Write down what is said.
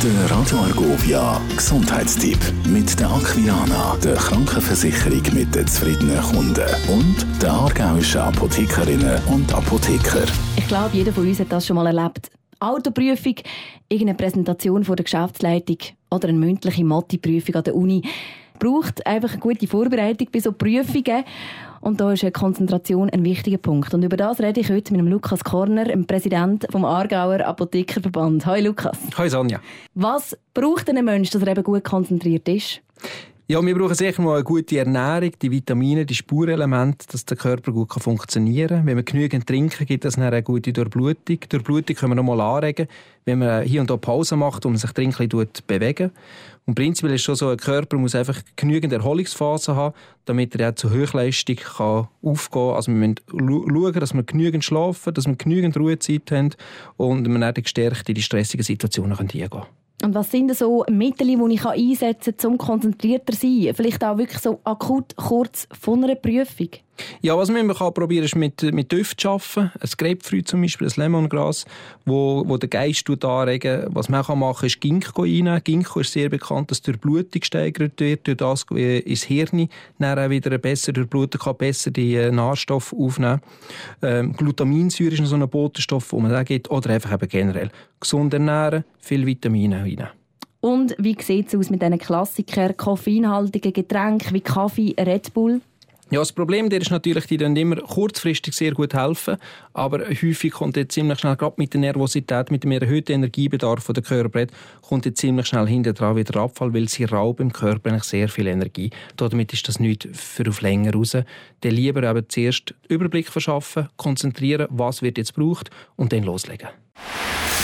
Der Radio Argovia Gesundheitstipp mit der Aquilana, der Krankenversicherung mit den zufriedenen Kunden und der aargauischen Apothekerinnen und Apotheker. Ich glaube, jeder von uns hat das schon mal erlebt. Autoprüfung, irgendeine Präsentation vor der Geschäftsleitung oder eine mündliche Mathe-Prüfung an der Uni braucht einfach eine gute Vorbereitung bei so Prüfungen. Und da ist eine Konzentration ein wichtiger Punkt. Und über das rede ich heute mit dem Lukas Korner, dem Präsident vom Aargauer Apothekerverband. Hallo Lukas. Hallo Sonja. Was braucht ein Mensch, dass er eben gut konzentriert ist? Ja, wir brauchen sicher mal eine gute Ernährung, die Vitamine, die Spurenelemente, dass der Körper gut funktionieren kann. Wenn wir genügend trinken, gibt das eine gute Durchblutung. Durchblutung können wir noch mal anregen, wenn man hier und da Pause macht und sich ein bisschen bewegen. Und prinzipiell ist schon so, ein Körper muss einfach genügend Erholungsphasen haben, damit er auch zu Höchstleistung kann aufgehen kann. Also wir müssen schauen, dass wir genügend schlafen, dass wir genügend Ruhezeit haben und wir dann gestärkt in die stressigen Situationen eingehen können. Und was sind so Mittel, die ich einsetzen kann, um konzentrierter zu sein? Vielleicht auch wirklich so akut kurz vor einer Prüfung? Ja, was man kann probieren ist mit, mit Düften zu arbeiten. Ein Grapefruit zum Beispiel, ein Lemongras, wo, wo der Geist anregen Was man kann machen ist Ginkgo einnehmen. Ginkgo ist sehr bekannt, dass durch Blutung gesteigert wird, durch das äh, ins Hirn dann auch wieder besser durchbluten kann, besser die äh, Nahrstoffe aufnehmen. Ähm, Glutaminsäure ist so ein Botenstoff, den man da gibt, oder einfach eben generell gesund ernähren, viel Vitamine einnehmen. Und wie sieht es aus mit diesen Klassikern, koffeinhaltigen Getränken wie Kaffee, Red Bull? Ja, das Problem der ist natürlich, die dann immer kurzfristig sehr gut helfen, aber häufig kommt jetzt ziemlich schnell, gerade mit der Nervosität, mit dem erhöhten Energiebedarf der Körper kommt jetzt ziemlich schnell hinter dran wieder Abfall, weil sie rauben im Körper eigentlich sehr viel Energie. Damit ist das nicht für auf länger raus. Dann lieber eben zuerst Überblick verschaffen, konzentrieren, was wird jetzt gebraucht und dann loslegen.